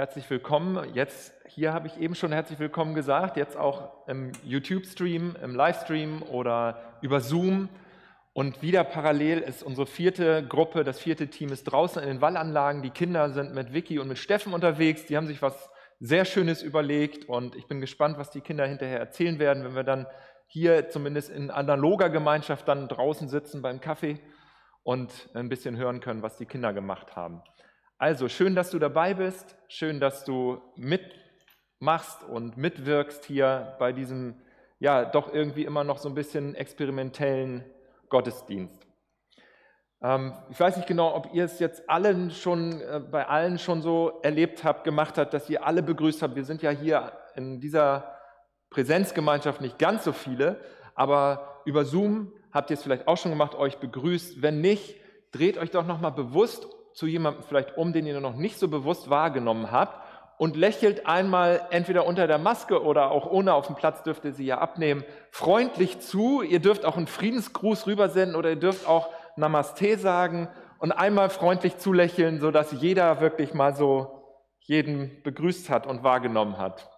Herzlich willkommen. Jetzt hier habe ich eben schon herzlich willkommen gesagt, jetzt auch im YouTube-Stream, im Livestream oder über Zoom. Und wieder parallel ist unsere vierte Gruppe, das vierte Team ist draußen in den Wallanlagen. Die Kinder sind mit Vicky und mit Steffen unterwegs. Die haben sich was sehr Schönes überlegt und ich bin gespannt, was die Kinder hinterher erzählen werden, wenn wir dann hier zumindest in analoger Gemeinschaft dann draußen sitzen beim Kaffee und ein bisschen hören können, was die Kinder gemacht haben. Also schön, dass du dabei bist, schön, dass du mitmachst und mitwirkst hier bei diesem ja doch irgendwie immer noch so ein bisschen experimentellen Gottesdienst. Ähm, ich weiß nicht genau, ob ihr es jetzt allen schon äh, bei allen schon so erlebt habt, gemacht habt, dass ihr alle begrüßt habt. Wir sind ja hier in dieser Präsenzgemeinschaft nicht ganz so viele, aber über Zoom habt ihr es vielleicht auch schon gemacht, euch begrüßt. Wenn nicht, dreht euch doch nochmal bewusst zu jemandem vielleicht um, den ihr noch nicht so bewusst wahrgenommen habt und lächelt einmal entweder unter der Maske oder auch ohne auf dem Platz dürft ihr sie ja abnehmen, freundlich zu. Ihr dürft auch einen Friedensgruß rübersenden oder ihr dürft auch Namaste sagen und einmal freundlich zulächeln, sodass jeder wirklich mal so jeden begrüßt hat und wahrgenommen hat.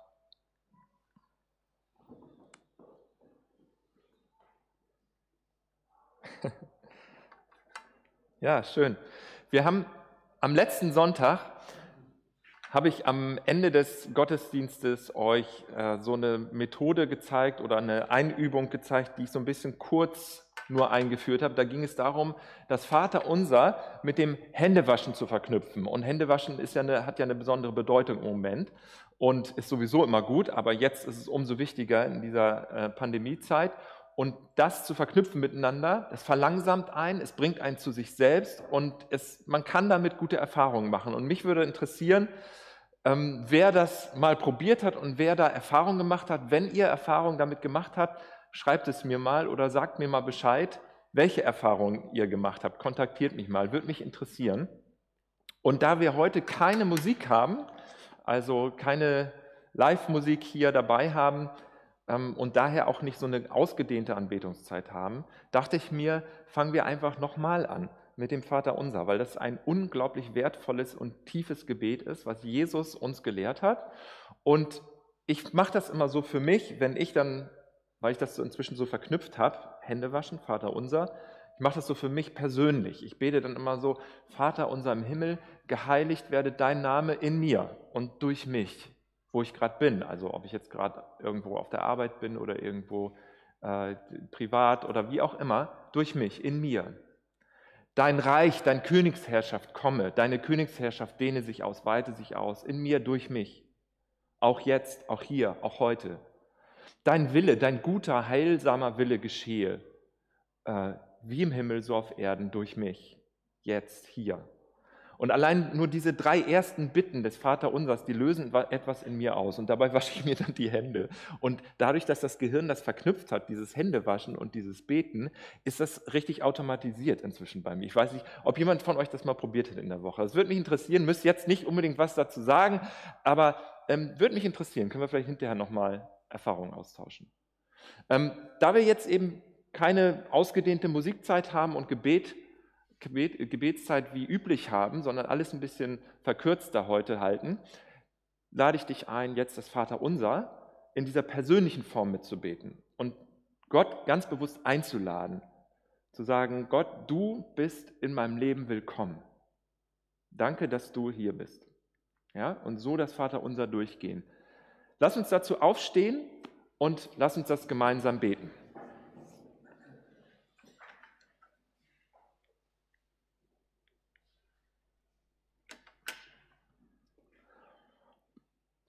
Ja, schön. Wir haben am letzten Sonntag habe ich am Ende des Gottesdienstes euch äh, so eine Methode gezeigt oder eine Einübung gezeigt, die ich so ein bisschen kurz nur eingeführt habe. Da ging es darum, das Vaterunser mit dem Händewaschen zu verknüpfen. Und Händewaschen ist ja eine, hat ja eine besondere Bedeutung im Moment und ist sowieso immer gut, aber jetzt ist es umso wichtiger in dieser äh, Pandemiezeit. Und das zu verknüpfen miteinander, das verlangsamt einen, es bringt einen zu sich selbst und es, man kann damit gute Erfahrungen machen. Und mich würde interessieren, ähm, wer das mal probiert hat und wer da Erfahrungen gemacht hat. Wenn ihr Erfahrungen damit gemacht habt, schreibt es mir mal oder sagt mir mal Bescheid, welche Erfahrungen ihr gemacht habt. Kontaktiert mich mal, würde mich interessieren. Und da wir heute keine Musik haben, also keine Live-Musik hier dabei haben, und daher auch nicht so eine ausgedehnte Anbetungszeit haben, dachte ich mir, fangen wir einfach nochmal an mit dem Vater unser, weil das ein unglaublich wertvolles und tiefes Gebet ist, was Jesus uns gelehrt hat. Und ich mache das immer so für mich, wenn ich dann, weil ich das inzwischen so verknüpft habe, Hände waschen, Vater unser, ich mache das so für mich persönlich. Ich bete dann immer so, Vater unser im Himmel, geheiligt werde dein Name in mir und durch mich wo ich gerade bin. Also ob ich jetzt gerade irgendwo auf der Arbeit bin oder irgendwo äh, privat oder wie auch immer, durch mich, in mir. Dein Reich, dein Königsherrschaft komme, deine Königsherrschaft dehne sich aus, weite sich aus, in mir, durch mich. Auch jetzt, auch hier, auch heute. Dein Wille, dein guter, heilsamer Wille geschehe, äh, wie im Himmel, so auf Erden, durch mich, jetzt, hier. Und allein nur diese drei ersten Bitten des Vaterunsers, die lösen etwas in mir aus. Und dabei wasche ich mir dann die Hände. Und dadurch, dass das Gehirn das verknüpft hat, dieses Händewaschen und dieses Beten, ist das richtig automatisiert inzwischen bei mir. Ich weiß nicht, ob jemand von euch das mal probiert hat in der Woche. Das würde mich interessieren, müsst jetzt nicht unbedingt was dazu sagen, aber ähm, würde mich interessieren. Können wir vielleicht hinterher nochmal Erfahrungen austauschen. Ähm, da wir jetzt eben keine ausgedehnte Musikzeit haben und Gebet Gebetszeit wie üblich haben, sondern alles ein bisschen verkürzter heute halten, lade ich dich ein, jetzt das Vaterunser in dieser persönlichen Form mitzubeten und Gott ganz bewusst einzuladen, zu sagen, Gott, du bist in meinem Leben willkommen. Danke, dass du hier bist. Ja, und so das Vaterunser durchgehen. Lass uns dazu aufstehen und lass uns das gemeinsam beten.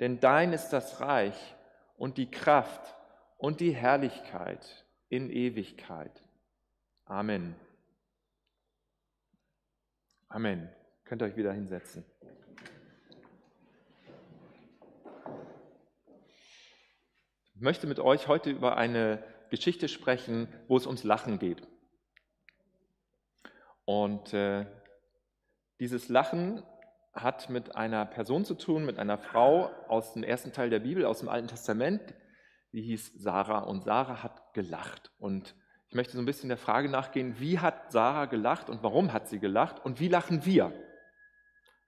denn dein ist das Reich und die Kraft und die Herrlichkeit in Ewigkeit. Amen. Amen. Könnt ihr euch wieder hinsetzen. Ich möchte mit euch heute über eine Geschichte sprechen, wo es ums Lachen geht. Und äh, dieses Lachen hat mit einer Person zu tun, mit einer Frau aus dem ersten Teil der Bibel, aus dem Alten Testament. Die hieß Sarah und Sarah hat gelacht. Und ich möchte so ein bisschen der Frage nachgehen, wie hat Sarah gelacht und warum hat sie gelacht und wie lachen wir?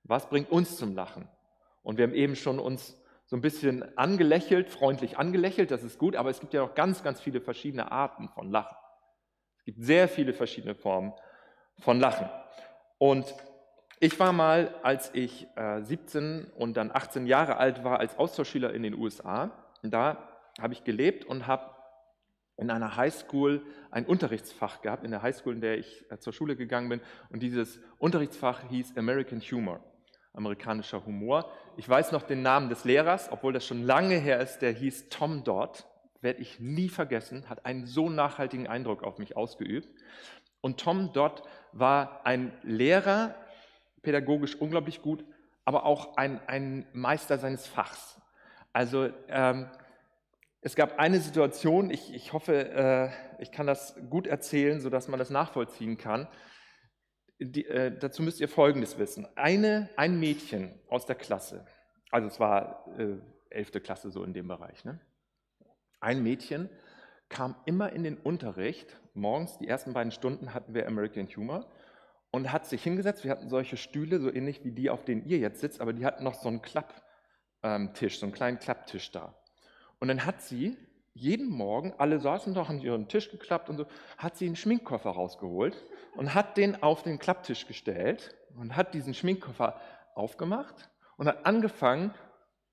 Was bringt uns zum Lachen? Und wir haben eben schon uns so ein bisschen angelächelt, freundlich angelächelt, das ist gut, aber es gibt ja noch ganz, ganz viele verschiedene Arten von Lachen. Es gibt sehr viele verschiedene Formen von Lachen. Und ich war mal, als ich äh, 17 und dann 18 Jahre alt war, als Austauschschüler in den USA, da habe ich gelebt und habe in einer Highschool ein Unterrichtsfach gehabt, in der Highschool, in der ich äh, zur Schule gegangen bin. Und dieses Unterrichtsfach hieß American Humor, amerikanischer Humor. Ich weiß noch den Namen des Lehrers, obwohl das schon lange her ist, der hieß Tom Dodd, werde ich nie vergessen, hat einen so nachhaltigen Eindruck auf mich ausgeübt. Und Tom Dodd war ein Lehrer, pädagogisch unglaublich gut, aber auch ein, ein Meister seines Fachs. Also ähm, es gab eine Situation, ich, ich hoffe, äh, ich kann das gut erzählen, sodass man das nachvollziehen kann. Die, äh, dazu müsst ihr Folgendes wissen. Eine, ein Mädchen aus der Klasse, also es war äh, 11. Klasse so in dem Bereich, ne? ein Mädchen kam immer in den Unterricht, morgens, die ersten beiden Stunden hatten wir American Humor, und hat sich hingesetzt. Wir hatten solche Stühle, so ähnlich wie die, auf denen ihr jetzt sitzt, aber die hatten noch so einen Klapptisch, so einen kleinen Klapptisch da. Und dann hat sie jeden Morgen, alle saßen da, haben ihren Tisch geklappt und so, hat sie einen Schminkkoffer rausgeholt und hat den auf den Klapptisch gestellt und hat diesen Schminkkoffer aufgemacht und hat angefangen,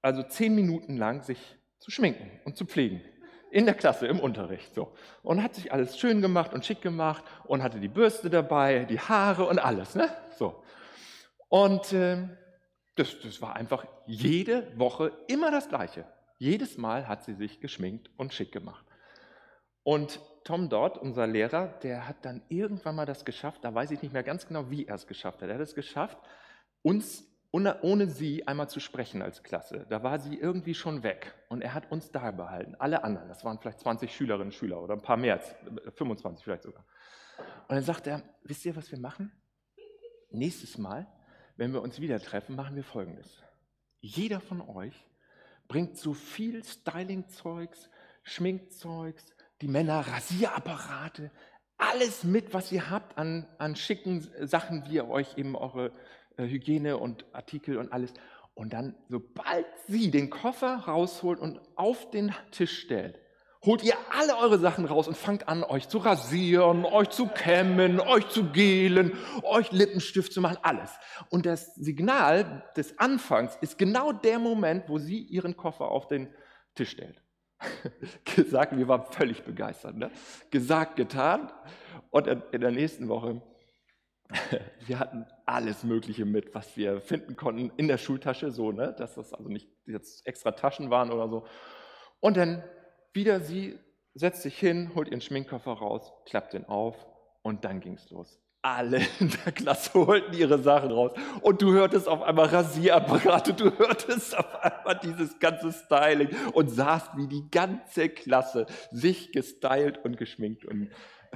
also zehn Minuten lang sich zu schminken und zu pflegen. In der Klasse, im Unterricht. So. Und hat sich alles schön gemacht und schick gemacht und hatte die Bürste dabei, die Haare und alles. Ne? So. Und äh, das, das war einfach jede Woche immer das Gleiche. Jedes Mal hat sie sich geschminkt und schick gemacht. Und Tom Dodd, unser Lehrer, der hat dann irgendwann mal das geschafft, da weiß ich nicht mehr ganz genau, wie er es geschafft hat. Er hat es geschafft, uns ohne sie einmal zu sprechen als Klasse. Da war sie irgendwie schon weg und er hat uns da behalten. Alle anderen, das waren vielleicht 20 Schülerinnen und Schüler oder ein paar mehr, 25 vielleicht sogar. Und dann sagt er, wisst ihr, was wir machen? Nächstes Mal, wenn wir uns wieder treffen, machen wir Folgendes. Jeder von euch bringt so viel Styling-Zeugs, Schminkzeugs, die Männer Rasierapparate, alles mit, was ihr habt an, an schicken Sachen, wie ihr euch eben eure äh, Hygiene und Artikel und alles. Und dann, sobald sie den Koffer rausholt und auf den Tisch stellt, holt ihr alle eure Sachen raus und fangt an, euch zu rasieren, euch zu kämmen, euch zu gelen, euch Lippenstift zu machen, alles. Und das Signal des Anfangs ist genau der Moment, wo sie ihren Koffer auf den Tisch stellt. Gesagt, wir waren völlig begeistert. Ne? Gesagt, getan. Und in der nächsten Woche, wir hatten alles Mögliche mit, was wir finden konnten in der Schultasche, so, ne? dass das also nicht jetzt extra Taschen waren oder so. Und dann wieder sie setzt sich hin, holt ihren Schminkkoffer raus, klappt den auf und dann ging es los. Alle in der Klasse holten ihre Sachen raus und du hörtest auf einmal Rasierapparate, du hörtest auf einmal dieses ganze Styling und sahst, wie die ganze Klasse sich gestylt und geschminkt und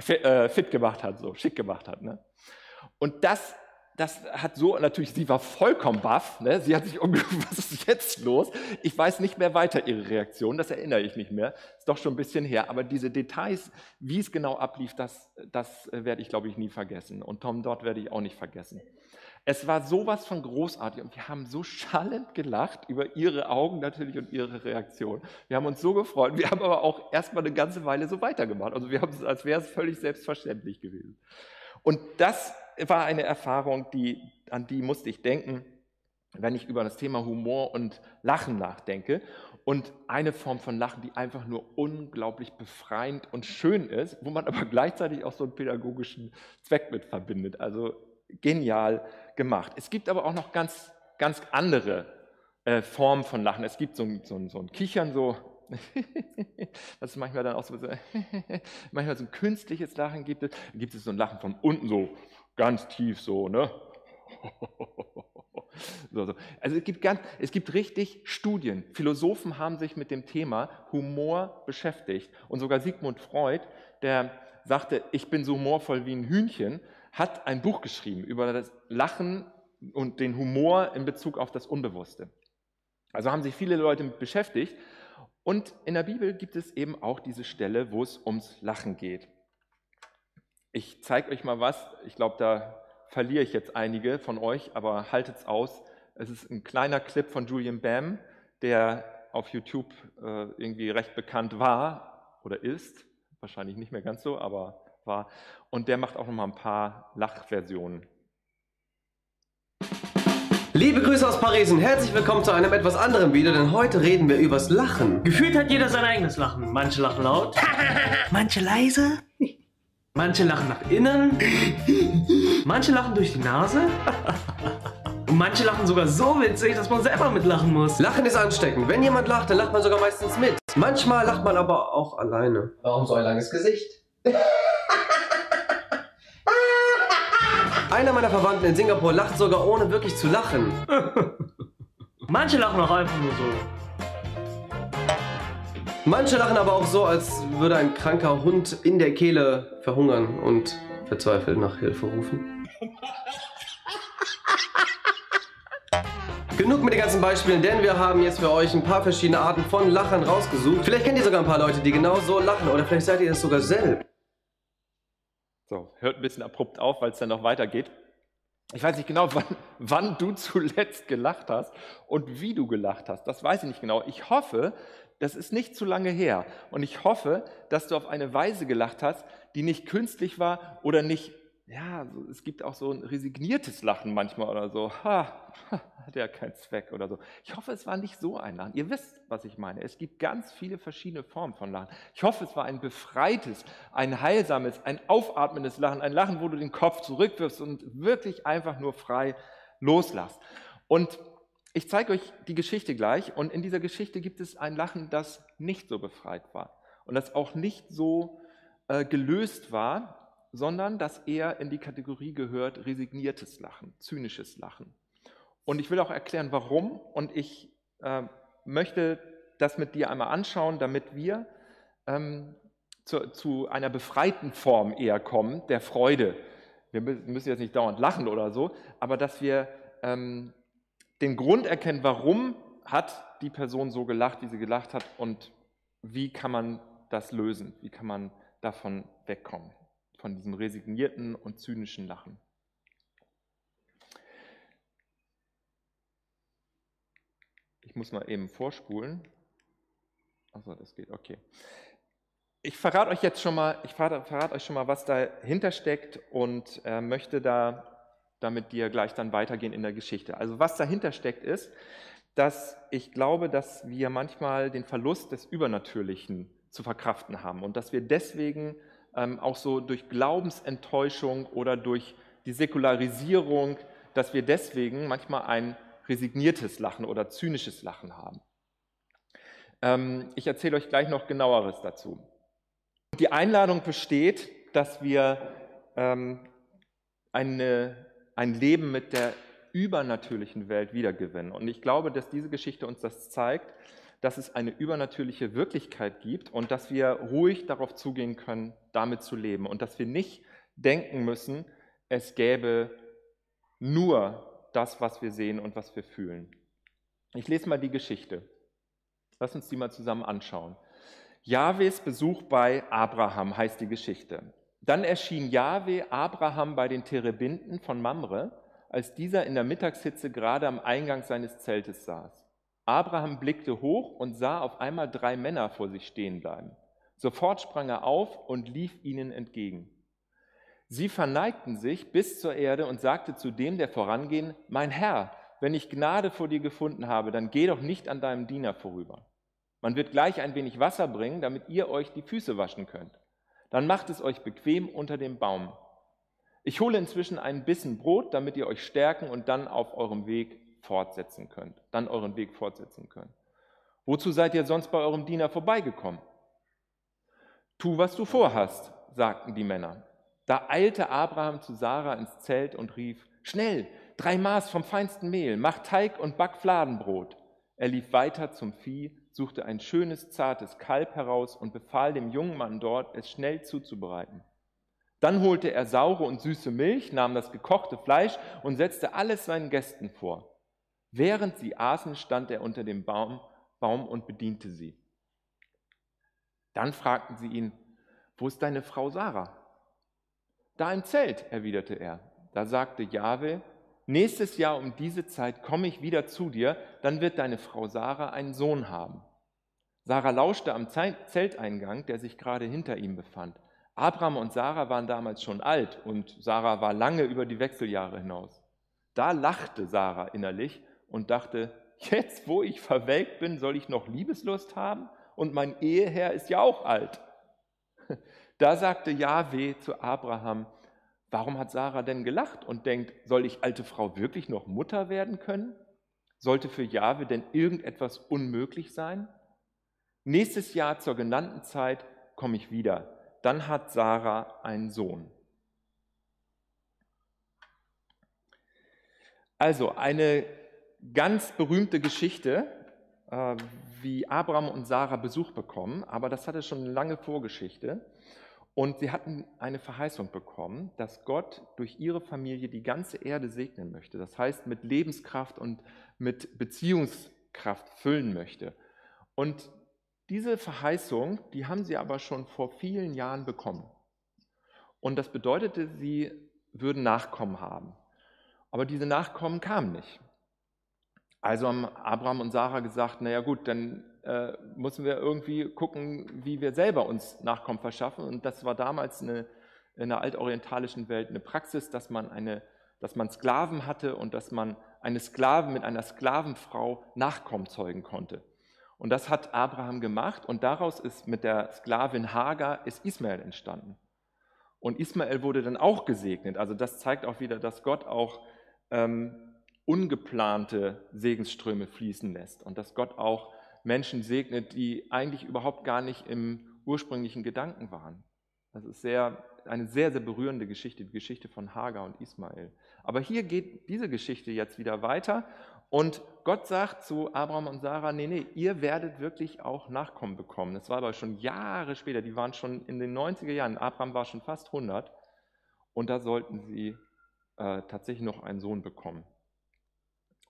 äh, fit gemacht hat, so schick gemacht hat. Ne? Und das das hat so, natürlich, sie war vollkommen baff. Ne? Sie hat sich umgeguckt, was ist jetzt los? Ich weiß nicht mehr weiter ihre Reaktion, das erinnere ich nicht mehr. Ist doch schon ein bisschen her. Aber diese Details, wie es genau ablief, das, das werde ich, glaube ich, nie vergessen. Und Tom dort werde ich auch nicht vergessen. Es war sowas von großartig und wir haben so schallend gelacht über ihre Augen natürlich und ihre Reaktion. Wir haben uns so gefreut. Wir haben aber auch erstmal eine ganze Weile so weitergemacht. Also wir haben es, als wäre es völlig selbstverständlich gewesen. Und das war eine Erfahrung, die, an die musste ich denken, wenn ich über das Thema Humor und Lachen nachdenke. Und eine Form von Lachen, die einfach nur unglaublich befreiend und schön ist, wo man aber gleichzeitig auch so einen pädagogischen Zweck mit verbindet. Also genial gemacht. Es gibt aber auch noch ganz, ganz andere äh, Formen von Lachen. Es gibt so ein, so so ein Kichern, so das ist manchmal dann auch so, manchmal so ein künstliches Lachen gibt es. Dann gibt es so ein Lachen von unten so ganz tief so, ne? So, so. Also es gibt, ganz, es gibt richtig Studien. Philosophen haben sich mit dem Thema Humor beschäftigt. Und sogar Sigmund Freud, der sagte, ich bin so humorvoll wie ein Hühnchen, hat ein Buch geschrieben über das Lachen und den Humor in Bezug auf das Unbewusste. Also haben sich viele Leute mit beschäftigt. Und in der Bibel gibt es eben auch diese Stelle, wo es ums Lachen geht. Ich zeige euch mal was. Ich glaube, da verliere ich jetzt einige von euch, aber haltet's aus. Es ist ein kleiner Clip von Julian Bam, der auf YouTube äh, irgendwie recht bekannt war oder ist. Wahrscheinlich nicht mehr ganz so, aber war. Und der macht auch noch mal ein paar Lachversionen. Liebe Grüße aus Paris und herzlich willkommen zu einem etwas anderen Video, denn heute reden wir übers Lachen. Gefühlt hat jeder sein eigenes Lachen. Manche lachen laut, manche leise, manche lachen nach innen, manche lachen durch die Nase und manche lachen sogar so witzig, dass man selber mitlachen muss. Lachen ist ansteckend. Wenn jemand lacht, dann lacht man sogar meistens mit. Manchmal lacht man aber auch alleine. Warum so ein langes Gesicht? Einer meiner Verwandten in Singapur lacht sogar ohne wirklich zu lachen. Manche lachen auch einfach nur so. Manche lachen aber auch so, als würde ein kranker Hund in der Kehle verhungern und verzweifelt nach Hilfe rufen. Genug mit den ganzen Beispielen, denn wir haben jetzt für euch ein paar verschiedene Arten von Lachern rausgesucht. Vielleicht kennt ihr sogar ein paar Leute, die genau so lachen oder vielleicht seid ihr es sogar selbst. So, hört ein bisschen abrupt auf, weil es dann noch weitergeht. Ich weiß nicht genau, wann, wann, du zuletzt gelacht hast und wie du gelacht hast. Das weiß ich nicht genau. Ich hoffe, das ist nicht zu lange her. Und ich hoffe, dass du auf eine Weise gelacht hast, die nicht künstlich war oder nicht ja, es gibt auch so ein resigniertes Lachen manchmal oder so. Ha, hat ja keinen Zweck oder so. Ich hoffe, es war nicht so ein Lachen. Ihr wisst, was ich meine. Es gibt ganz viele verschiedene Formen von Lachen. Ich hoffe, es war ein befreites, ein heilsames, ein aufatmendes Lachen. Ein Lachen, wo du den Kopf zurückwirfst und wirklich einfach nur frei loslässt. Und ich zeige euch die Geschichte gleich. Und in dieser Geschichte gibt es ein Lachen, das nicht so befreit war. Und das auch nicht so äh, gelöst war, sondern dass er in die Kategorie gehört resigniertes Lachen, zynisches Lachen. Und ich will auch erklären, warum. Und ich äh, möchte das mit dir einmal anschauen, damit wir ähm, zu, zu, einer befreiten Form eher kommen, der Freude. Wir müssen jetzt nicht dauernd lachen oder so, aber dass wir ähm, den Grund erkennen, warum hat die Person so gelacht, wie sie gelacht hat und wie kann man das lösen, wie kann man davon wegkommen von diesem resignierten und zynischen Lachen. Ich muss mal eben vorspulen. Achso, das geht, okay. Ich verrate euch jetzt schon mal, ich verrate, verrate euch schon mal, was dahinter steckt und äh, möchte da damit dir gleich dann weitergehen in der Geschichte. Also was dahinter steckt ist, dass ich glaube, dass wir manchmal den Verlust des Übernatürlichen zu verkraften haben und dass wir deswegen ähm, auch so durch Glaubensenttäuschung oder durch die Säkularisierung, dass wir deswegen manchmal ein resigniertes Lachen oder zynisches Lachen haben. Ähm, ich erzähle euch gleich noch genaueres dazu. Die Einladung besteht, dass wir ähm, eine, ein Leben mit der übernatürlichen Welt wiedergewinnen. Und ich glaube, dass diese Geschichte uns das zeigt, dass es eine übernatürliche Wirklichkeit gibt und dass wir ruhig darauf zugehen können, damit zu leben und dass wir nicht denken müssen, es gäbe nur das, was wir sehen und was wir fühlen. Ich lese mal die Geschichte. Lass uns die mal zusammen anschauen. Jahwes Besuch bei Abraham heißt die Geschichte. Dann erschien Jahwe Abraham bei den Terebinden von Mamre, als dieser in der Mittagshitze gerade am Eingang seines Zeltes saß. Abraham blickte hoch und sah auf einmal drei Männer vor sich stehen bleiben. Sofort sprang er auf und lief ihnen entgegen. Sie verneigten sich bis zur Erde und sagte zu dem, der voranging, mein Herr, wenn ich Gnade vor dir gefunden habe, dann geh doch nicht an deinem Diener vorüber. Man wird gleich ein wenig Wasser bringen, damit ihr euch die Füße waschen könnt. Dann macht es euch bequem unter dem Baum. Ich hole inzwischen einen Bissen Brot, damit ihr euch stärken und dann auf eurem Weg fortsetzen könnt, dann euren Weg fortsetzen könnt. Wozu seid ihr sonst bei eurem Diener vorbeigekommen? Tu, was du vorhast, sagten die Männer. Da eilte Abraham zu Sarah ins Zelt und rief, Schnell, drei Maß vom feinsten Mehl, mach Teig und back Fladenbrot. Er lief weiter zum Vieh, suchte ein schönes, zartes Kalb heraus und befahl dem jungen Mann dort, es schnell zuzubereiten. Dann holte er saure und süße Milch, nahm das gekochte Fleisch und setzte alles seinen Gästen vor. Während sie aßen, stand er unter dem Baum, Baum und bediente sie. Dann fragten sie ihn, wo ist deine Frau Sarah? Da im Zelt, erwiderte er. Da sagte Jahwe, nächstes Jahr um diese Zeit komme ich wieder zu dir, dann wird deine Frau Sarah einen Sohn haben. Sarah lauschte am Zelteingang, der sich gerade hinter ihm befand. Abraham und Sarah waren damals schon alt und Sarah war lange über die Wechseljahre hinaus. Da lachte Sarah innerlich und dachte, jetzt wo ich verwelkt bin, soll ich noch Liebeslust haben? Und mein Eheherr ist ja auch alt. Da sagte Jahweh zu Abraham, warum hat Sarah denn gelacht und denkt, soll ich alte Frau wirklich noch Mutter werden können? Sollte für Jahwe denn irgendetwas unmöglich sein? Nächstes Jahr zur genannten Zeit komme ich wieder. Dann hat Sarah einen Sohn. Also eine ganz berühmte Geschichte, äh, wie Abraham und Sarah Besuch bekommen, aber das hatte schon eine lange Vorgeschichte. Und sie hatten eine Verheißung bekommen, dass Gott durch ihre Familie die ganze Erde segnen möchte. Das heißt, mit Lebenskraft und mit Beziehungskraft füllen möchte. Und diese Verheißung, die haben sie aber schon vor vielen Jahren bekommen. Und das bedeutete, sie würden Nachkommen haben. Aber diese Nachkommen kamen nicht. Also haben Abraham und Sarah gesagt, naja gut, dann äh, müssen wir irgendwie gucken, wie wir selber uns Nachkommen verschaffen. Und das war damals eine, in der altorientalischen Welt eine Praxis, dass man, eine, dass man Sklaven hatte und dass man eine Sklaven mit einer Sklavenfrau Nachkommen zeugen konnte. Und das hat Abraham gemacht und daraus ist mit der Sklavin Hagar ist Ismael entstanden. Und Ismael wurde dann auch gesegnet. Also das zeigt auch wieder, dass Gott auch ähm, ungeplante Segensströme fließen lässt und dass Gott auch Menschen segnet, die eigentlich überhaupt gar nicht im ursprünglichen Gedanken waren. Das ist sehr, eine sehr, sehr berührende Geschichte, die Geschichte von Hagar und Ismael. Aber hier geht diese Geschichte jetzt wieder weiter und Gott sagt zu Abraham und Sarah, nee, nee, ihr werdet wirklich auch Nachkommen bekommen. Das war aber schon Jahre später, die waren schon in den 90er Jahren, Abraham war schon fast 100 und da sollten sie äh, tatsächlich noch einen Sohn bekommen.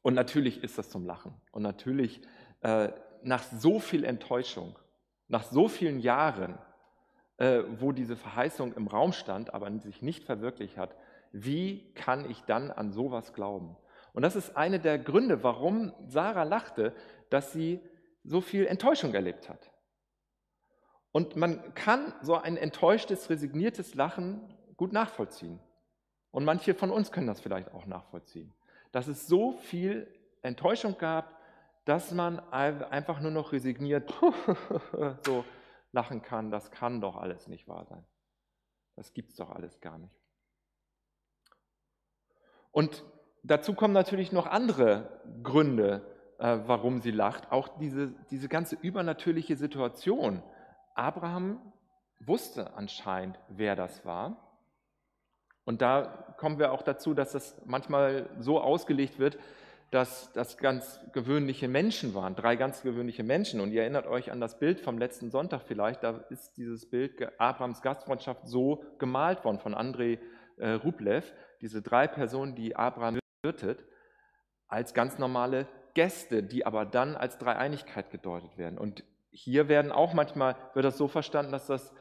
Und natürlich ist das zum Lachen. Und natürlich äh, nach so viel Enttäuschung, nach so vielen Jahren, äh, wo diese Verheißung im Raum stand, aber sich nicht verwirklicht hat, wie kann ich dann an sowas glauben? Und das ist eine der Gründe, warum Sarah lachte, dass sie so viel Enttäuschung erlebt hat. Und man kann so ein enttäuschtes, resigniertes Lachen gut nachvollziehen. Und manche von uns können das vielleicht auch nachvollziehen dass es so viel Enttäuschung gab, dass man einfach nur noch resigniert so lachen kann, das kann doch alles nicht wahr sein. Das gibt es doch alles gar nicht. Und dazu kommen natürlich noch andere Gründe, äh, warum sie lacht. Auch diese, diese ganze übernatürliche Situation. Abraham wusste anscheinend, wer das war. Und da kommen wir auch dazu, dass das manchmal so ausgelegt wird, dass das ganz gewöhnliche Menschen waren, drei ganz gewöhnliche Menschen. Und ihr erinnert euch an das Bild vom letzten Sonntag vielleicht, da ist dieses Bild Abrahams Gastfreundschaft so gemalt worden von Andrei äh, Rublev, diese drei Personen, die Abraham wirtet, als ganz normale Gäste, die aber dann als Dreieinigkeit gedeutet werden. Und hier werden auch manchmal, wird das so verstanden, dass das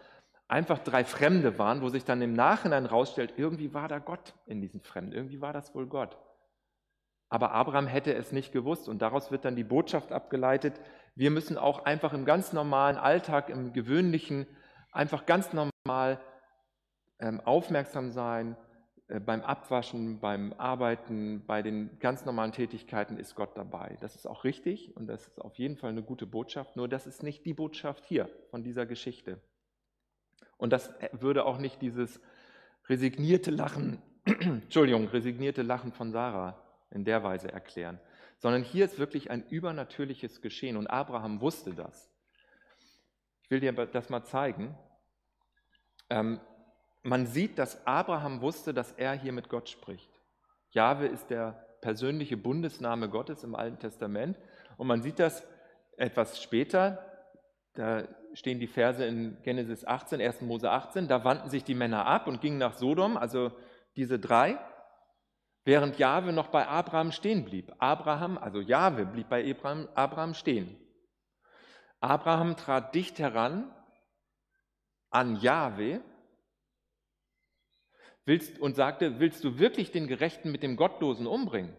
einfach drei Fremde waren, wo sich dann im Nachhinein rausstellt, irgendwie war da Gott in diesen Fremden, irgendwie war das wohl Gott. Aber Abraham hätte es nicht gewusst und daraus wird dann die Botschaft abgeleitet, wir müssen auch einfach im ganz normalen Alltag, im gewöhnlichen, einfach ganz normal ähm, aufmerksam sein, äh, beim Abwaschen, beim Arbeiten, bei den ganz normalen Tätigkeiten ist Gott dabei. Das ist auch richtig und das ist auf jeden Fall eine gute Botschaft, nur das ist nicht die Botschaft hier von dieser Geschichte. Und das würde auch nicht dieses resignierte Lachen, Entschuldigung, resignierte Lachen von Sarah in der Weise erklären, sondern hier ist wirklich ein übernatürliches Geschehen und Abraham wusste das. Ich will dir das mal zeigen. Ähm, man sieht, dass Abraham wusste, dass er hier mit Gott spricht. Jahwe ist der persönliche Bundesname Gottes im Alten Testament. Und man sieht das etwas später, da stehen die Verse in Genesis 18, 1. Mose 18, da wandten sich die Männer ab und gingen nach Sodom, also diese drei, während Jahwe noch bei Abraham stehen blieb. Abraham, also Jahwe, blieb bei Abraham, Abraham stehen. Abraham trat dicht heran an Jahwe und sagte, willst du wirklich den Gerechten mit dem Gottlosen umbringen?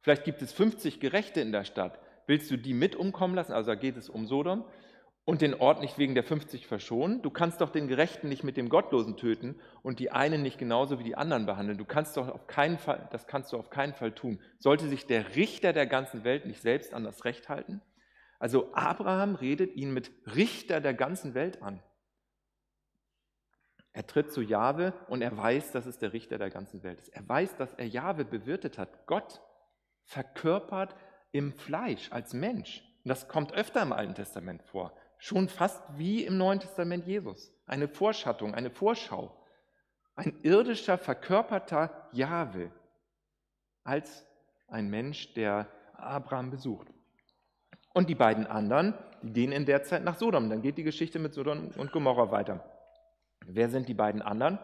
Vielleicht gibt es 50 Gerechte in der Stadt. Willst du die mit umkommen lassen? Also da geht es um Sodom und den Ort nicht wegen der 50 verschonen. Du kannst doch den Gerechten nicht mit dem Gottlosen töten und die einen nicht genauso wie die anderen behandeln. Du kannst doch auf keinen Fall, das kannst du auf keinen Fall tun. Sollte sich der Richter der ganzen Welt nicht selbst an das Recht halten? Also Abraham redet ihn mit Richter der ganzen Welt an. Er tritt zu Jahwe und er weiß, dass es der Richter der ganzen Welt ist. Er weiß, dass er Jahwe bewirtet hat. Gott verkörpert im Fleisch als Mensch. Und das kommt öfter im Alten Testament vor schon fast wie im Neuen Testament Jesus. Eine Vorschattung, eine Vorschau. Ein irdischer, verkörperter Jahwe als ein Mensch, der Abraham besucht. Und die beiden anderen, die gehen in der Zeit nach Sodom. Dann geht die Geschichte mit Sodom und Gomorra weiter. Wer sind die beiden anderen?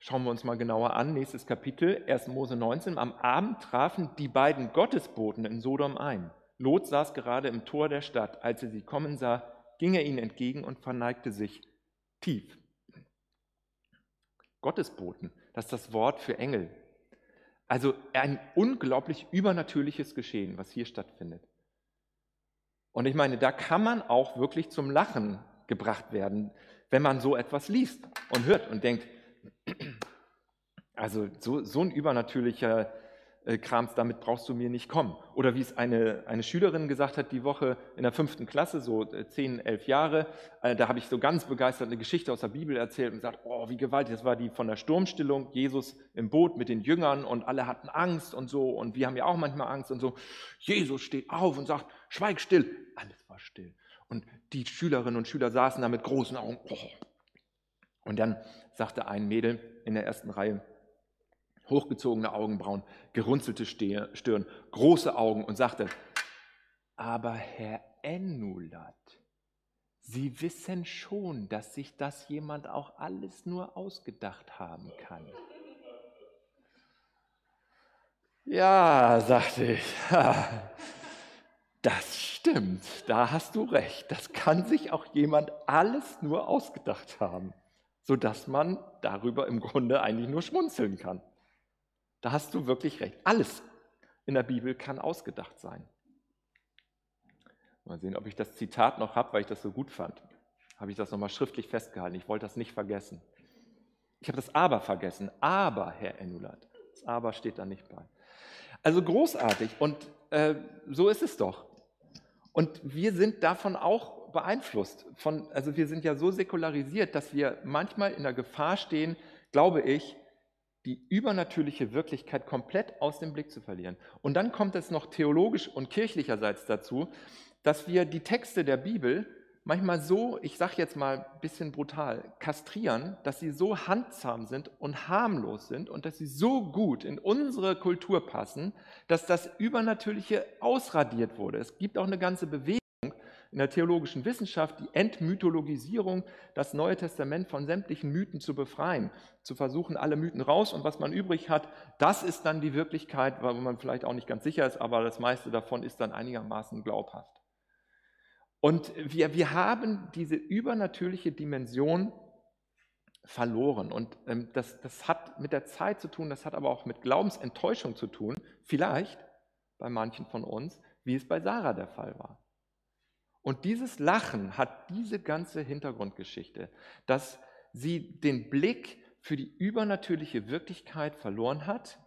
Schauen wir uns mal genauer an. Nächstes Kapitel, 1. Mose 19. Am Abend trafen die beiden Gottesboten in Sodom ein. Lot saß gerade im Tor der Stadt. Als er sie kommen sah, ging er ihnen entgegen und verneigte sich tief. Gottesboten, das ist das Wort für Engel. Also ein unglaublich übernatürliches Geschehen, was hier stattfindet. Und ich meine, da kann man auch wirklich zum Lachen gebracht werden, wenn man so etwas liest und hört und denkt, also so, so ein übernatürlicher Krams, damit brauchst du mir nicht kommen. Oder wie es eine, eine Schülerin gesagt hat, die Woche in der fünften Klasse, so äh, zehn, elf Jahre, äh, da habe ich so ganz begeistert eine Geschichte aus der Bibel erzählt und gesagt, oh, wie gewaltig, das war die von der Sturmstillung, Jesus im Boot mit den Jüngern und alle hatten Angst und so und wir haben ja auch manchmal Angst und so. Jesus steht auf und sagt, schweig still. Alles war still. Und die Schülerinnen und Schüler saßen da mit großen Augen. Oh. Und dann sagte ein Mädel in der ersten Reihe, hochgezogene Augenbrauen, gerunzelte Stirn, große Augen und sagte, aber Herr Enulat, Sie wissen schon, dass sich das jemand auch alles nur ausgedacht haben kann. Ja, sagte ich, das stimmt, da hast du recht, das kann sich auch jemand alles nur ausgedacht haben, sodass man darüber im Grunde eigentlich nur schmunzeln kann. Da hast du wirklich recht. Alles in der Bibel kann ausgedacht sein. Mal sehen, ob ich das Zitat noch habe, weil ich das so gut fand. Habe ich das nochmal schriftlich festgehalten. Ich wollte das nicht vergessen. Ich habe das Aber vergessen. Aber, Herr Enulat. Das Aber steht da nicht bei. Also großartig. Und äh, so ist es doch. Und wir sind davon auch beeinflusst. Von, also wir sind ja so säkularisiert, dass wir manchmal in der Gefahr stehen, glaube ich, die übernatürliche Wirklichkeit komplett aus dem Blick zu verlieren. Und dann kommt es noch theologisch und kirchlicherseits dazu, dass wir die Texte der Bibel manchmal so, ich sage jetzt mal ein bisschen brutal, kastrieren, dass sie so handzahm sind und harmlos sind und dass sie so gut in unsere Kultur passen, dass das Übernatürliche ausradiert wurde. Es gibt auch eine ganze Bewegung in der theologischen Wissenschaft die Entmythologisierung, das Neue Testament von sämtlichen Mythen zu befreien, zu versuchen, alle Mythen raus und was man übrig hat, das ist dann die Wirklichkeit, wo man vielleicht auch nicht ganz sicher ist, aber das meiste davon ist dann einigermaßen glaubhaft. Und wir, wir haben diese übernatürliche Dimension verloren. Und ähm, das, das hat mit der Zeit zu tun, das hat aber auch mit Glaubensenttäuschung zu tun, vielleicht bei manchen von uns, wie es bei Sarah der Fall war. Und dieses Lachen hat diese ganze Hintergrundgeschichte, dass sie den Blick für die übernatürliche Wirklichkeit verloren hat,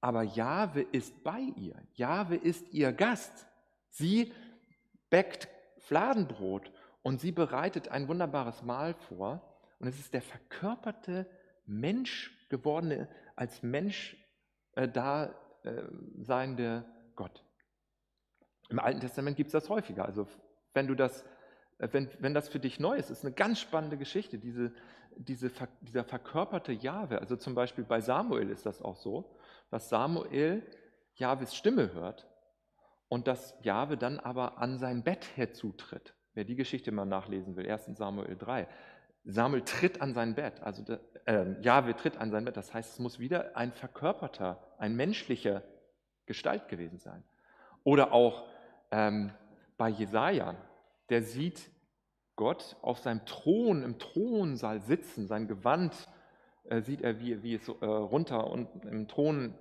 aber Jahwe ist bei ihr. Jahwe ist ihr Gast. Sie bäckt Fladenbrot und sie bereitet ein wunderbares Mahl vor. Und es ist der verkörperte Mensch gewordene, als Mensch äh, da äh, seiende Gott. Im Alten Testament gibt es das häufiger. Also wenn du das äh, wenn, wenn das für dich neu ist, ist eine ganz spannende Geschichte, diese, diese, dieser verkörperte Jahwe. Also zum Beispiel bei Samuel ist das auch so, dass Samuel Jahwes Stimme hört und dass Jahwe dann aber an sein Bett herzutritt. Wer die Geschichte mal nachlesen will, 1 Samuel 3. Samuel tritt an sein Bett, also äh, Jahwe tritt an sein Bett. Das heißt, es muss wieder ein verkörperter, ein menschlicher Gestalt gewesen sein. Oder auch ähm, bei Jesaja, der sieht Gott auf seinem Thron, im Thronsaal sitzen, sein Gewand äh, sieht er, wie, wie es äh, runter und im Thron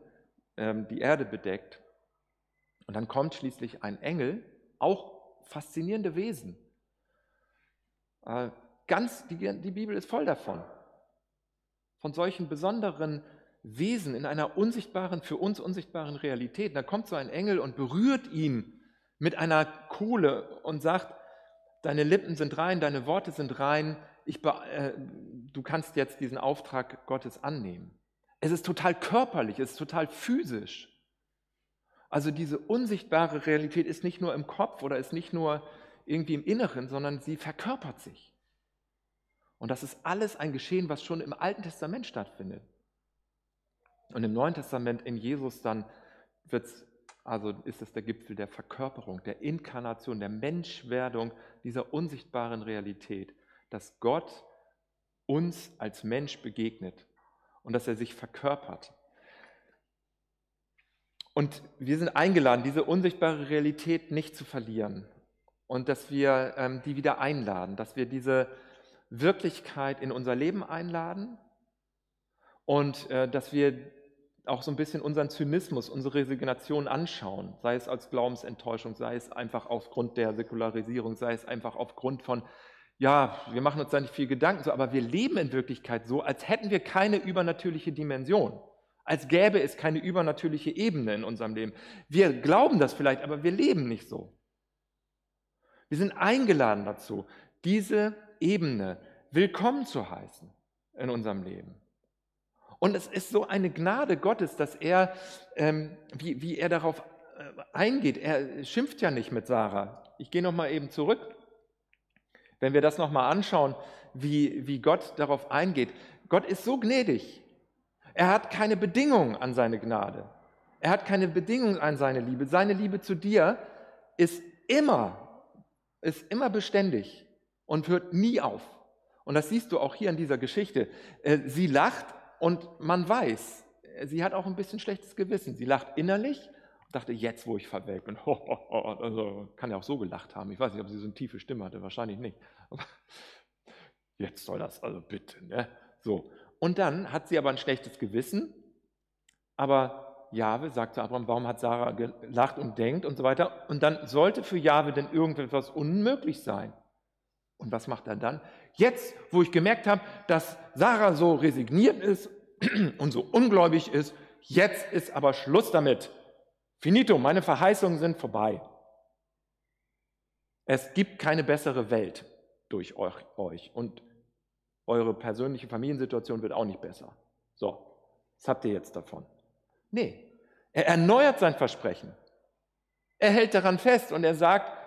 ähm, die Erde bedeckt. Und dann kommt schließlich ein Engel, auch faszinierende Wesen. Äh, ganz, die, die Bibel ist voll davon. Von solchen besonderen Wesen in einer unsichtbaren, für uns unsichtbaren Realität. Da kommt so ein Engel und berührt ihn mit einer Kohle und sagt, deine Lippen sind rein, deine Worte sind rein, ich, äh, du kannst jetzt diesen Auftrag Gottes annehmen. Es ist total körperlich, es ist total physisch. Also diese unsichtbare Realität ist nicht nur im Kopf oder ist nicht nur irgendwie im Inneren, sondern sie verkörpert sich. Und das ist alles ein Geschehen, was schon im Alten Testament stattfindet. Und im Neuen Testament in Jesus dann wird's, also ist es der Gipfel der Verkörperung, der Inkarnation, der Menschwerdung dieser unsichtbaren Realität, dass Gott uns als Mensch begegnet und dass er sich verkörpert. Und wir sind eingeladen, diese unsichtbare Realität nicht zu verlieren und dass wir ähm, die wieder einladen, dass wir diese Wirklichkeit in unser Leben einladen und äh, dass wir auch so ein bisschen unseren Zynismus, unsere Resignation anschauen, sei es als Glaubensenttäuschung, sei es einfach aufgrund der Säkularisierung, sei es einfach aufgrund von, ja, wir machen uns da nicht viel Gedanken, so, aber wir leben in Wirklichkeit so, als hätten wir keine übernatürliche Dimension, als gäbe es keine übernatürliche Ebene in unserem Leben. Wir glauben das vielleicht, aber wir leben nicht so. Wir sind eingeladen dazu, diese Ebene willkommen zu heißen in unserem Leben. Und es ist so eine Gnade Gottes, dass er, ähm, wie, wie er darauf äh, eingeht. Er schimpft ja nicht mit Sarah. Ich gehe nochmal eben zurück. Wenn wir das nochmal anschauen, wie, wie Gott darauf eingeht. Gott ist so gnädig. Er hat keine Bedingung an seine Gnade. Er hat keine Bedingung an seine Liebe. Seine Liebe zu dir ist immer, ist immer beständig und hört nie auf. Und das siehst du auch hier in dieser Geschichte. Äh, sie lacht und man weiß, sie hat auch ein bisschen schlechtes Gewissen. Sie lacht innerlich und dachte, jetzt, wo ich verwelkt bin, ho, also kann ja auch so gelacht haben. Ich weiß nicht, ob sie so eine tiefe Stimme hatte, wahrscheinlich nicht. Jetzt soll das, also bitte, ne? So. Und dann hat sie aber ein schlechtes Gewissen, aber Jahwe sagt zu Abraham, warum hat Sarah gelacht und denkt und so weiter. Und dann sollte für Jahwe denn irgendetwas unmöglich sein. Und was macht er dann? Jetzt, wo ich gemerkt habe, dass Sarah so resigniert ist und so ungläubig ist, jetzt ist aber Schluss damit. Finito, meine Verheißungen sind vorbei. Es gibt keine bessere Welt durch euch und eure persönliche Familiensituation wird auch nicht besser. So, was habt ihr jetzt davon? Nee, er erneuert sein Versprechen. Er hält daran fest und er sagt,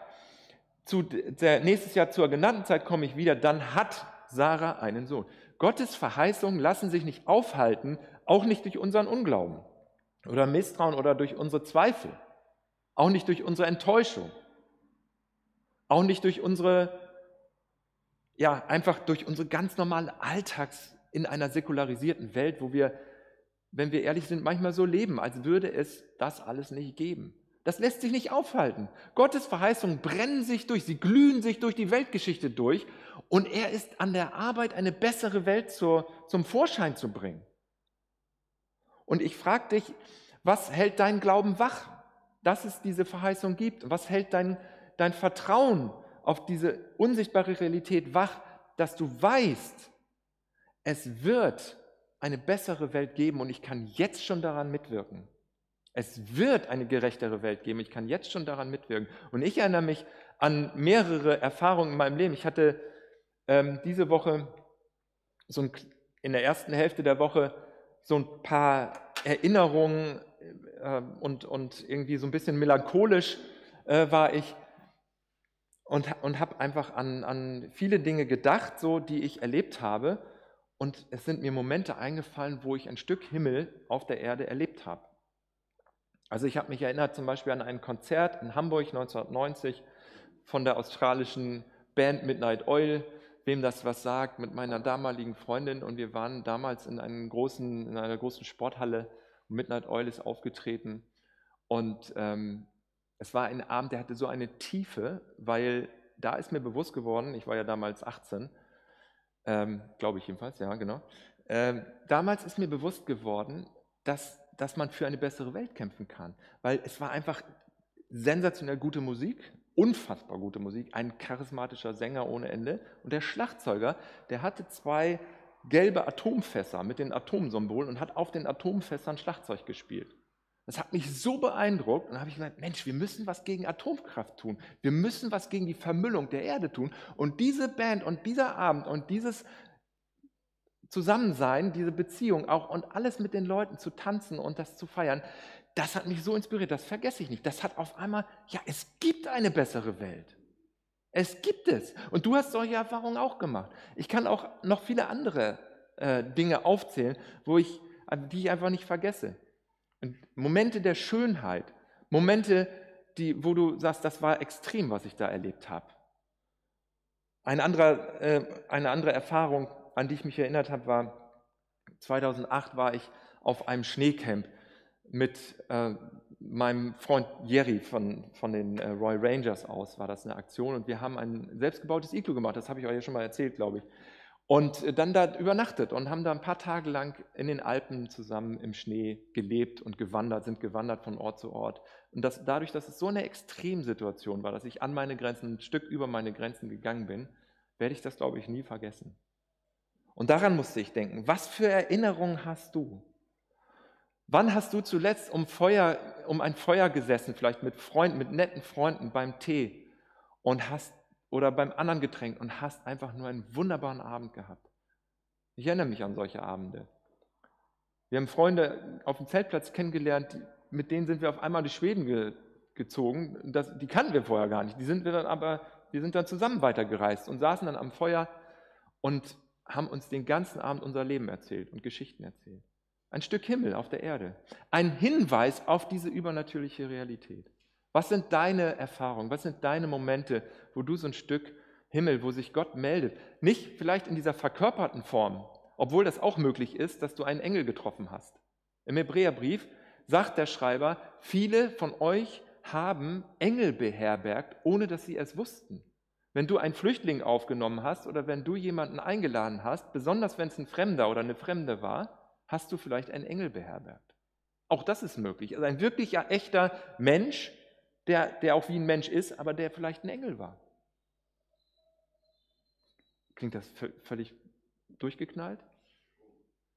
zu der, nächstes Jahr zur genannten Zeit komme ich wieder, dann hat Sarah einen Sohn. Gottes Verheißungen lassen sich nicht aufhalten, auch nicht durch unseren Unglauben oder Misstrauen oder durch unsere Zweifel, auch nicht durch unsere Enttäuschung, auch nicht durch unsere, ja, einfach durch unsere ganz normale Alltags in einer säkularisierten Welt, wo wir, wenn wir ehrlich sind, manchmal so leben, als würde es das alles nicht geben. Das lässt sich nicht aufhalten. Gottes Verheißungen brennen sich durch, sie glühen sich durch die Weltgeschichte durch und er ist an der Arbeit, eine bessere Welt zur, zum Vorschein zu bringen. Und ich frage dich, was hält dein Glauben wach, dass es diese Verheißung gibt? Was hält dein, dein Vertrauen auf diese unsichtbare Realität wach, dass du weißt, es wird eine bessere Welt geben und ich kann jetzt schon daran mitwirken? Es wird eine gerechtere Welt geben. Ich kann jetzt schon daran mitwirken. Und ich erinnere mich an mehrere Erfahrungen in meinem Leben. Ich hatte ähm, diese Woche so ein, in der ersten Hälfte der Woche so ein paar Erinnerungen äh, und, und irgendwie so ein bisschen melancholisch äh, war ich. und, und habe einfach an, an viele Dinge gedacht, so, die ich erlebt habe. Und es sind mir Momente eingefallen, wo ich ein Stück Himmel auf der Erde erlebt habe. Also ich habe mich erinnert zum Beispiel an ein Konzert in Hamburg 1990 von der australischen Band Midnight Oil, wem das was sagt, mit meiner damaligen Freundin. Und wir waren damals in, großen, in einer großen Sporthalle. Midnight Oil ist aufgetreten. Und ähm, es war ein Abend, der hatte so eine Tiefe, weil da ist mir bewusst geworden, ich war ja damals 18, ähm, glaube ich jedenfalls, ja, genau. Ähm, damals ist mir bewusst geworden, dass, dass man für eine bessere Welt kämpfen kann, weil es war einfach sensationell gute Musik, unfassbar gute Musik, ein charismatischer Sänger ohne Ende und der Schlagzeuger, der hatte zwei gelbe Atomfässer mit den Atomsymbolen und hat auf den Atomfässern Schlagzeug gespielt. Das hat mich so beeindruckt und da habe ich gesagt, Mensch, wir müssen was gegen Atomkraft tun. Wir müssen was gegen die Vermüllung der Erde tun. Und diese Band und dieser Abend und dieses Zusammensein, diese Beziehung auch und alles mit den Leuten zu tanzen und das zu feiern, das hat mich so inspiriert, das vergesse ich nicht. Das hat auf einmal, ja, es gibt eine bessere Welt. Es gibt es. Und du hast solche Erfahrungen auch gemacht. Ich kann auch noch viele andere äh, Dinge aufzählen, wo ich, die ich einfach nicht vergesse. Und Momente der Schönheit, Momente, die, wo du sagst, das war extrem, was ich da erlebt habe. Ein anderer, äh, eine andere Erfahrung, an die ich mich erinnert habe, war 2008 war ich auf einem Schneecamp mit äh, meinem Freund Jerry von, von den äh, Royal Rangers aus, war das eine Aktion und wir haben ein selbstgebautes Iglu gemacht, das habe ich euch ja schon mal erzählt, glaube ich. Und dann da übernachtet und haben da ein paar Tage lang in den Alpen zusammen im Schnee gelebt und gewandert, sind gewandert von Ort zu Ort. Und das, dadurch, dass es so eine Extremsituation war, dass ich an meine Grenzen, ein Stück über meine Grenzen gegangen bin, werde ich das, glaube ich, nie vergessen. Und daran musste ich denken, was für Erinnerungen hast du? Wann hast du zuletzt um, Feuer, um ein Feuer gesessen, vielleicht mit Freunden, mit netten Freunden beim Tee und hast oder beim anderen Getränk und hast einfach nur einen wunderbaren Abend gehabt. Ich erinnere mich an solche Abende. Wir haben Freunde auf dem Zeltplatz kennengelernt, mit denen sind wir auf einmal die Schweden ge gezogen. Das, die kannten wir vorher gar nicht. Die sind wir dann aber, wir sind dann zusammen weitergereist und saßen dann am Feuer und haben uns den ganzen Abend unser Leben erzählt und Geschichten erzählt. Ein Stück Himmel auf der Erde. Ein Hinweis auf diese übernatürliche Realität. Was sind deine Erfahrungen? Was sind deine Momente, wo du so ein Stück Himmel, wo sich Gott meldet? Nicht vielleicht in dieser verkörperten Form, obwohl das auch möglich ist, dass du einen Engel getroffen hast. Im Hebräerbrief sagt der Schreiber, viele von euch haben Engel beherbergt, ohne dass sie es wussten. Wenn du einen Flüchtling aufgenommen hast oder wenn du jemanden eingeladen hast, besonders wenn es ein Fremder oder eine Fremde war, hast du vielleicht einen Engel beherbergt. Auch das ist möglich. Also ein wirklicher, echter Mensch, der, der auch wie ein Mensch ist, aber der vielleicht ein Engel war. Klingt das völlig durchgeknallt?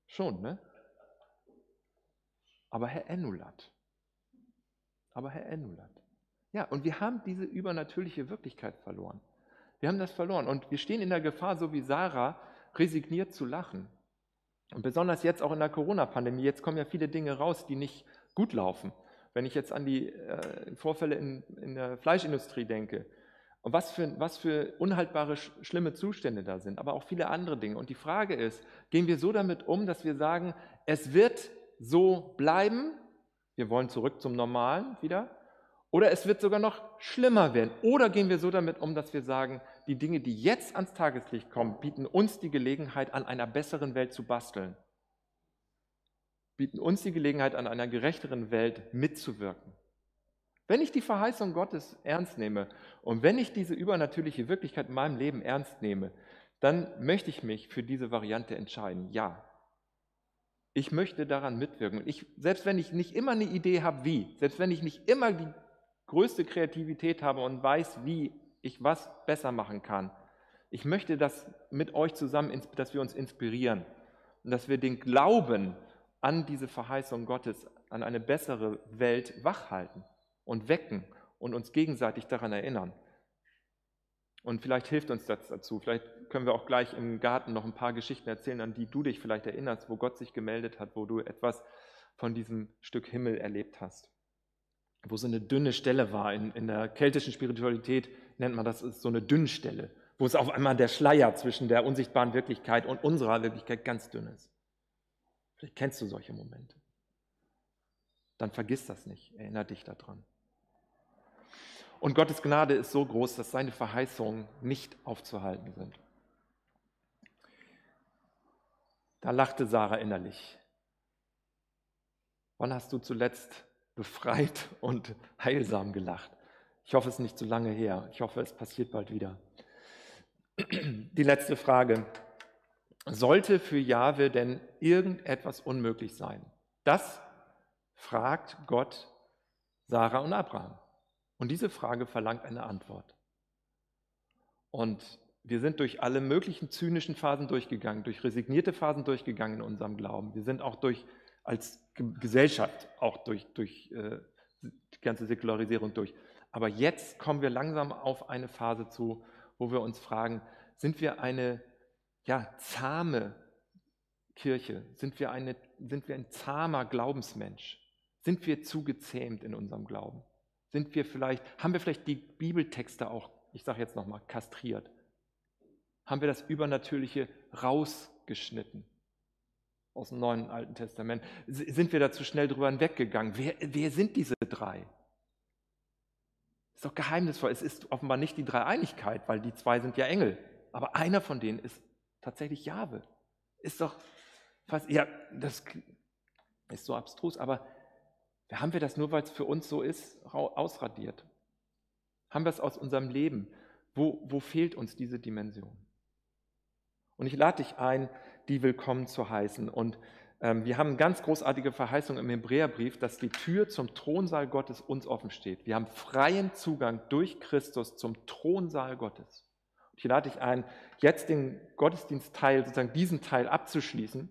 Schon, ne? Aber Herr Enulat. Aber Herr Enulat. Ja, und wir haben diese übernatürliche Wirklichkeit verloren. Wir haben das verloren und wir stehen in der Gefahr, so wie Sarah, resigniert zu lachen. Und besonders jetzt auch in der Corona-Pandemie, jetzt kommen ja viele Dinge raus, die nicht gut laufen. Wenn ich jetzt an die äh, Vorfälle in, in, der Fleischindustrie denke und was für, was für unhaltbare, schlimme Zustände da sind, aber auch viele andere Dinge. Und die Frage ist, gehen wir so damit um, dass wir sagen, es wird so bleiben, wir wollen zurück zum Normalen wieder, oder es wird sogar noch schlimmer werden. Oder gehen wir so damit um, dass wir sagen, die Dinge, die jetzt ans Tageslicht kommen, bieten uns die Gelegenheit, an einer besseren Welt zu basteln bieten uns die Gelegenheit, an einer gerechteren Welt mitzuwirken. Wenn ich die Verheißung Gottes ernst nehme und wenn ich diese übernatürliche Wirklichkeit in meinem Leben ernst nehme, dann möchte ich mich für diese Variante entscheiden. Ja, ich möchte daran mitwirken. Ich, selbst wenn ich nicht immer eine Idee habe, wie, selbst wenn ich nicht immer die größte Kreativität habe und weiß, wie ich was besser machen kann, ich möchte das mit euch zusammen, dass wir uns inspirieren und dass wir den Glauben an diese Verheißung Gottes, an eine bessere Welt wachhalten und wecken und uns gegenseitig daran erinnern. Und vielleicht hilft uns das dazu. Vielleicht können wir auch gleich im Garten noch ein paar Geschichten erzählen, an die du dich vielleicht erinnerst, wo Gott sich gemeldet hat, wo du etwas von diesem Stück Himmel erlebt hast. Wo so eine dünne Stelle war. In, in der keltischen Spiritualität nennt man das so eine Dünnstelle, wo es auf einmal der Schleier zwischen der unsichtbaren Wirklichkeit und unserer Wirklichkeit ganz dünn ist. Vielleicht kennst du solche Momente. Dann vergiss das nicht, erinnere dich daran. Und Gottes Gnade ist so groß, dass seine Verheißungen nicht aufzuhalten sind. Da lachte Sarah innerlich. Wann hast du zuletzt befreit und heilsam gelacht? Ich hoffe, es ist nicht zu lange her. Ich hoffe, es passiert bald wieder. Die letzte Frage. Sollte für Jahwe denn irgendetwas unmöglich sein? Das fragt Gott Sarah und Abraham. Und diese Frage verlangt eine Antwort. Und wir sind durch alle möglichen zynischen Phasen durchgegangen, durch resignierte Phasen durchgegangen in unserem Glauben. Wir sind auch durch, als Gesellschaft, auch durch, durch äh, die ganze Säkularisierung durch. Aber jetzt kommen wir langsam auf eine Phase zu, wo wir uns fragen, sind wir eine ja, zahme Kirche? Sind wir, eine, sind wir ein zahmer Glaubensmensch? Sind wir zu gezähmt in unserem Glauben? Sind wir vielleicht, haben wir vielleicht die Bibeltexte auch, ich sage jetzt nochmal, kastriert? Haben wir das Übernatürliche rausgeschnitten aus dem Neuen und Alten Testament? Sind wir da zu schnell drüber hinweggegangen? Wer, wer sind diese drei? Ist doch geheimnisvoll. Es ist offenbar nicht die Dreieinigkeit, weil die zwei sind ja Engel. Aber einer von denen ist tatsächlich Jahwe. Ist doch fast, ja, das ist so abstrus, aber haben wir das nur, weil es für uns so ist, ausradiert? Haben wir es aus unserem Leben? Wo, wo fehlt uns diese Dimension? Und ich lade dich ein, die willkommen zu heißen. Und ähm, wir haben eine ganz großartige Verheißung im Hebräerbrief, dass die Tür zum Thronsaal Gottes uns offen steht. Wir haben freien Zugang durch Christus zum Thronsaal Gottes. Und ich lade dich ein, jetzt den Gottesdienstteil, sozusagen diesen Teil abzuschließen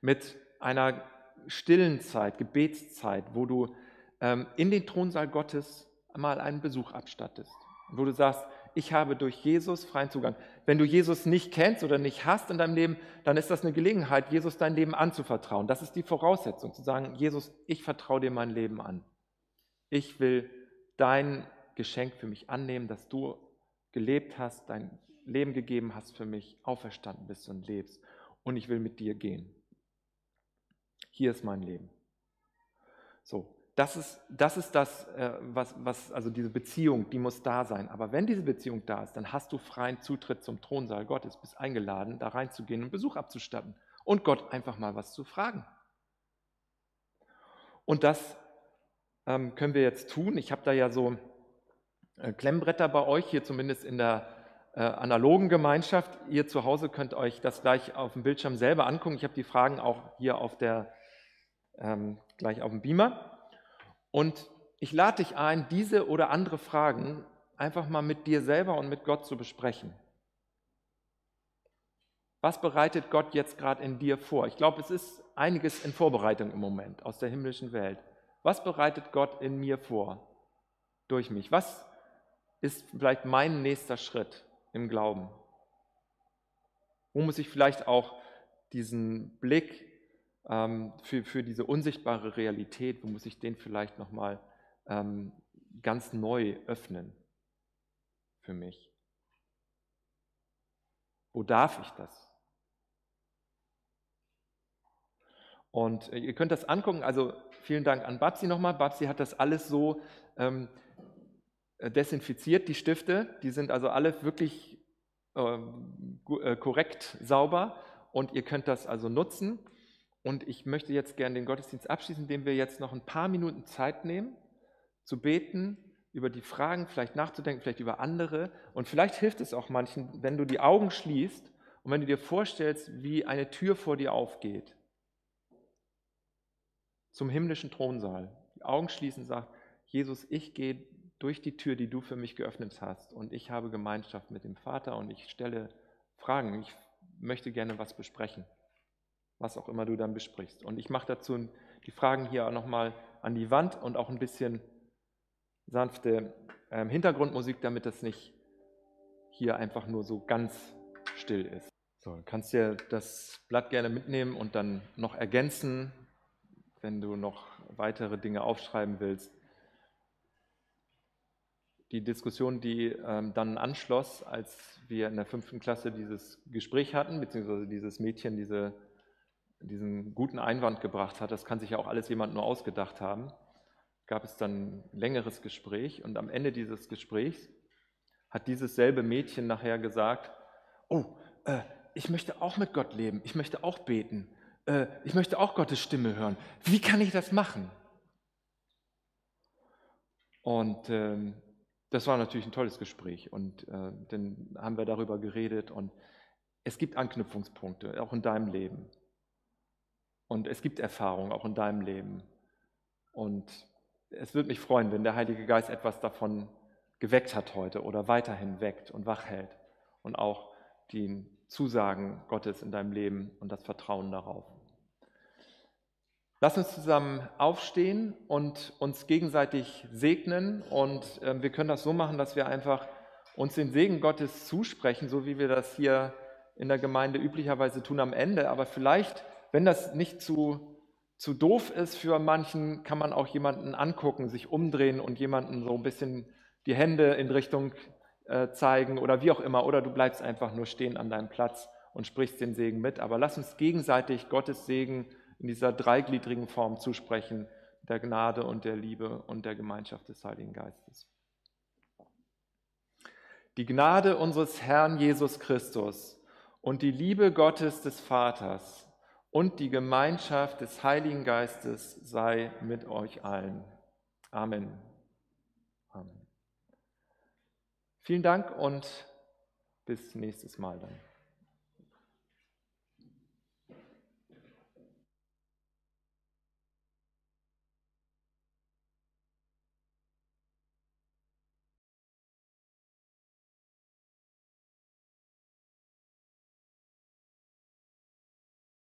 mit einer stillen Zeit, Gebetszeit, wo du ähm, in den Thronsaal Gottes mal einen Besuch abstattest. Wo du sagst, ich habe durch Jesus freien Zugang. Wenn du Jesus nicht kennst oder nicht hast in deinem Leben, dann ist das eine Gelegenheit, Jesus dein Leben anzuvertrauen. Das ist die Voraussetzung, zu sagen, Jesus, ich vertraue dir mein Leben an. Ich will dein Geschenk für mich annehmen, dass du gelebt hast, dein Leben gegeben hast für mich, auferstanden bist und lebst. Und ich will mit dir gehen hier ist mein Leben. So, das ist das, ist das äh, was, was, also diese Beziehung, die muss da sein. Aber wenn diese Beziehung da ist, dann hast du freien Zutritt zum Thronsaal Gottes, bist eingeladen, da reinzugehen und Besuch abzustatten und Gott einfach mal was zu fragen. Und das ähm, können wir jetzt tun. Ich habe da ja so äh, Klemmbretter bei euch, hier zumindest in der äh, analogen Gemeinschaft. Ihr zu Hause könnt euch das gleich auf dem Bildschirm selber angucken. Ich habe die Fragen auch hier auf der ähm, gleich auf dem Beamer. Und ich lade dich ein, diese oder andere Fragen einfach mal mit dir selber und mit Gott zu besprechen. Was bereitet Gott jetzt gerade in dir vor? Ich glaube, es ist einiges in Vorbereitung im Moment aus der himmlischen Welt. Was bereitet Gott in mir vor? Durch mich. Was ist vielleicht mein nächster Schritt im Glauben? Wo muss ich vielleicht auch diesen Blick ähm, für, für diese unsichtbare Realität, wo muss ich den vielleicht nochmal ähm, ganz neu öffnen für mich? Wo darf ich das? Und äh, ihr könnt das angucken, also vielen Dank an Babsi nochmal. Babsi hat das alles so ähm, äh, desinfiziert, die Stifte. Die sind also alle wirklich ähm, äh, korrekt sauber und ihr könnt das also nutzen. Und ich möchte jetzt gerne den Gottesdienst abschließen, indem wir jetzt noch ein paar Minuten Zeit nehmen, zu beten, über die Fragen vielleicht nachzudenken, vielleicht über andere. Und vielleicht hilft es auch manchen, wenn du die Augen schließt und wenn du dir vorstellst, wie eine Tür vor dir aufgeht zum himmlischen Thronsaal. Die Augen schließen, sagt, Jesus, ich gehe durch die Tür, die du für mich geöffnet hast und ich habe Gemeinschaft mit dem Vater und ich stelle Fragen. Ich möchte gerne was besprechen was auch immer du dann besprichst. Und ich mache dazu die Fragen hier nochmal an die Wand und auch ein bisschen sanfte äh, Hintergrundmusik, damit das nicht hier einfach nur so ganz still ist. So, du kannst dir das Blatt gerne mitnehmen und dann noch ergänzen, wenn du noch weitere Dinge aufschreiben willst. Die Diskussion, die ähm, dann anschloss, als wir in der fünften Klasse dieses Gespräch hatten, beziehungsweise dieses Mädchen diese, diesen guten Einwand gebracht hat, das kann sich ja auch alles jemand nur ausgedacht haben, gab es dann ein längeres Gespräch und am Ende dieses Gesprächs hat dieses selbe Mädchen nachher gesagt, oh, äh, ich möchte auch mit Gott leben, ich möchte auch beten, äh, ich möchte auch Gottes Stimme hören. Wie kann ich das machen? Und ähm, das war natürlich ein tolles Gespräch und äh, dann haben wir darüber geredet und es gibt Anknüpfungspunkte, auch in deinem Leben. Und es gibt Erfahrungen, auch in deinem Leben. Und es würde mich freuen, wenn der Heilige Geist etwas davon geweckt hat heute oder weiterhin weckt und wach hält und auch die Zusagen Gottes in deinem Leben und das Vertrauen darauf. Lass uns zusammen aufstehen und uns gegenseitig segnen und äh, wir können das so machen, dass wir einfach uns den Segen Gottes zusprechen, so wie wir das hier in der Gemeinde üblicherweise tun am Ende. Aber vielleicht, wenn das nicht zu, zu doof ist für manchen, kann man auch jemanden angucken, sich umdrehen und jemanden so ein bisschen die Hände in Richtung äh, zeigen oder wie auch immer. Oder du bleibst einfach nur stehen an deinem Platz und sprichst den Segen mit. Aber lass uns gegenseitig Gottes Segen in dieser dreigliedrigen Form zusprechen, der Gnade und der Liebe und der Gemeinschaft des Heiligen Geistes. Die Gnade unseres Herrn Jesus Christus und die Liebe Gottes des Vaters und die Gemeinschaft des Heiligen Geistes sei mit euch allen. Amen. Amen. Vielen Dank und bis nächstes Mal dann.